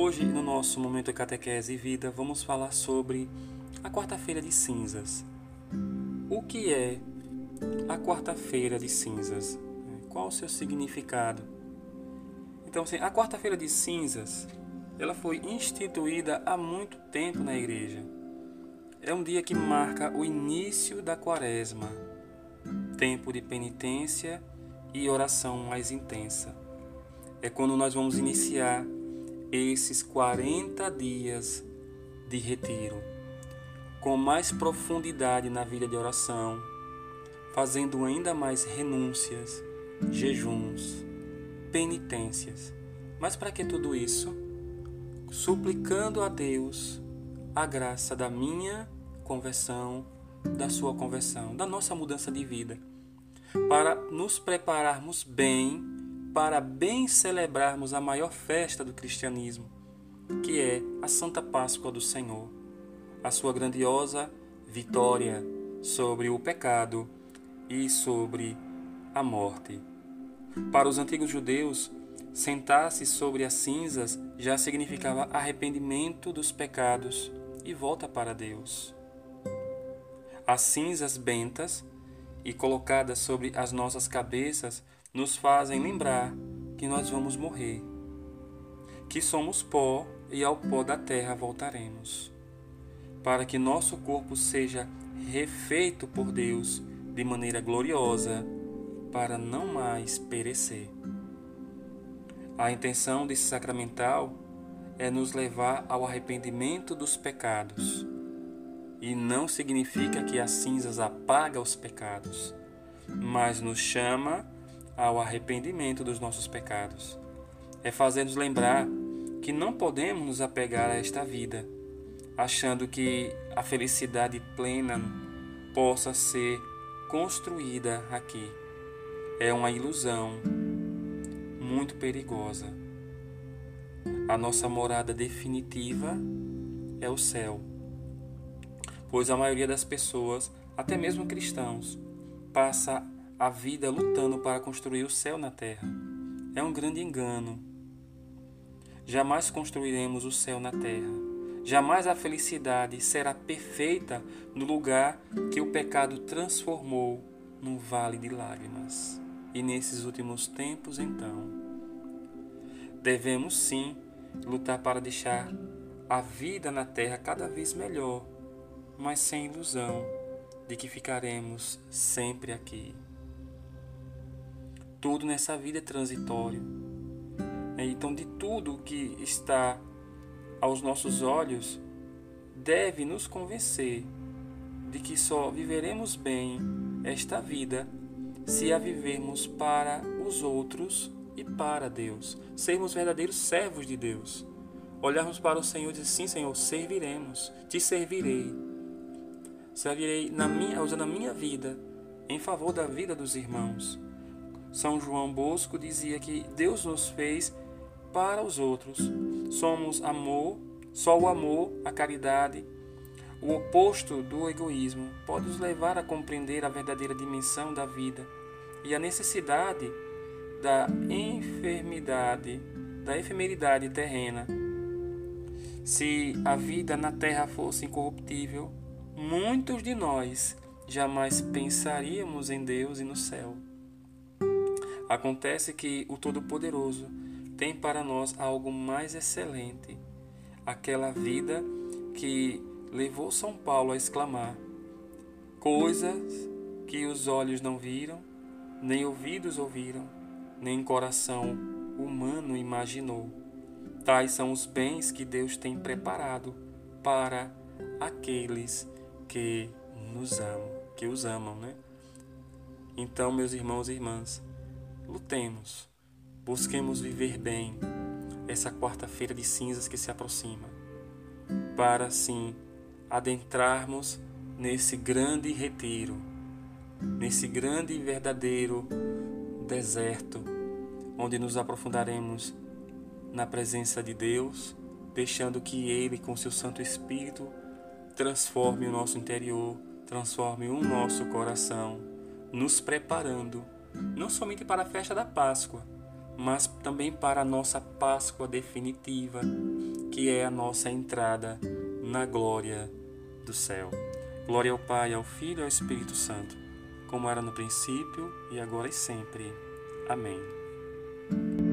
Hoje, no nosso momento catequese e vida, vamos falar sobre a quarta-feira de cinzas. O que é a quarta-feira de cinzas? Qual o seu significado? Então, assim, a quarta-feira de cinzas, ela foi instituída há muito tempo na igreja. É um dia que marca o início da quaresma, tempo de penitência e oração mais intensa. É quando nós vamos iniciar esses 40 dias de retiro, com mais profundidade na vida de oração, fazendo ainda mais renúncias, jejuns, penitências. Mas para que tudo isso? Suplicando a Deus a graça da minha conversão, da sua conversão, da nossa mudança de vida, para nos prepararmos bem para bem celebrarmos a maior festa do cristianismo, que é a Santa Páscoa do Senhor, a sua grandiosa vitória sobre o pecado e sobre a morte. Para os antigos judeus, sentar-se sobre as cinzas já significava arrependimento dos pecados e volta para Deus. As cinzas bentas e colocadas sobre as nossas cabeças nos fazem lembrar que nós vamos morrer, que somos pó e ao pó da terra voltaremos, para que nosso corpo seja refeito por Deus de maneira gloriosa, para não mais perecer. A intenção desse sacramental é nos levar ao arrependimento dos pecados. E não significa que as cinzas apaga os pecados, mas nos chama ao arrependimento dos nossos pecados. É fazer-nos lembrar que não podemos nos apegar a esta vida, achando que a felicidade plena possa ser construída aqui. É uma ilusão muito perigosa. A nossa morada definitiva é o céu, pois a maioria das pessoas, até mesmo cristãos, passa a vida lutando para construir o céu na terra. É um grande engano. Jamais construiremos o céu na terra. Jamais a felicidade será perfeita no lugar que o pecado transformou num vale de lágrimas. E nesses últimos tempos, então, devemos sim lutar para deixar a vida na terra cada vez melhor, mas sem ilusão de que ficaremos sempre aqui. Tudo nessa vida é transitório. É, então, de tudo que está aos nossos olhos, deve nos convencer de que só viveremos bem esta vida se a vivermos para os outros e para Deus, sermos verdadeiros servos de Deus. Olharmos para o Senhor e dizer: Sim, Senhor, serviremos, te servirei. Servirei na minha, usando a minha vida em favor da vida dos irmãos. São João Bosco dizia que Deus nos fez para os outros. Somos amor, só o amor, a caridade, o oposto do egoísmo, pode nos levar a compreender a verdadeira dimensão da vida e a necessidade da enfermidade, da efemeridade terrena. Se a vida na terra fosse incorruptível, muitos de nós jamais pensaríamos em Deus e no céu. Acontece que o Todo-Poderoso tem para nós algo mais excelente, aquela vida que levou São Paulo a exclamar: coisas que os olhos não viram, nem ouvidos ouviram, nem coração humano imaginou. Tais são os bens que Deus tem preparado para aqueles que nos amam, que os amam, né? Então, meus irmãos e irmãs, lutemos, busquemos viver bem essa quarta-feira de cinzas que se aproxima, para assim adentrarmos nesse grande retiro, nesse grande e verdadeiro deserto, onde nos aprofundaremos na presença de Deus, deixando que Ele, com seu Santo Espírito, transforme o nosso interior, transforme o nosso coração, nos preparando não somente para a festa da Páscoa, mas também para a nossa Páscoa definitiva, que é a nossa entrada na glória do céu. Glória ao Pai, ao Filho e ao Espírito Santo, como era no princípio e agora e sempre. Amém.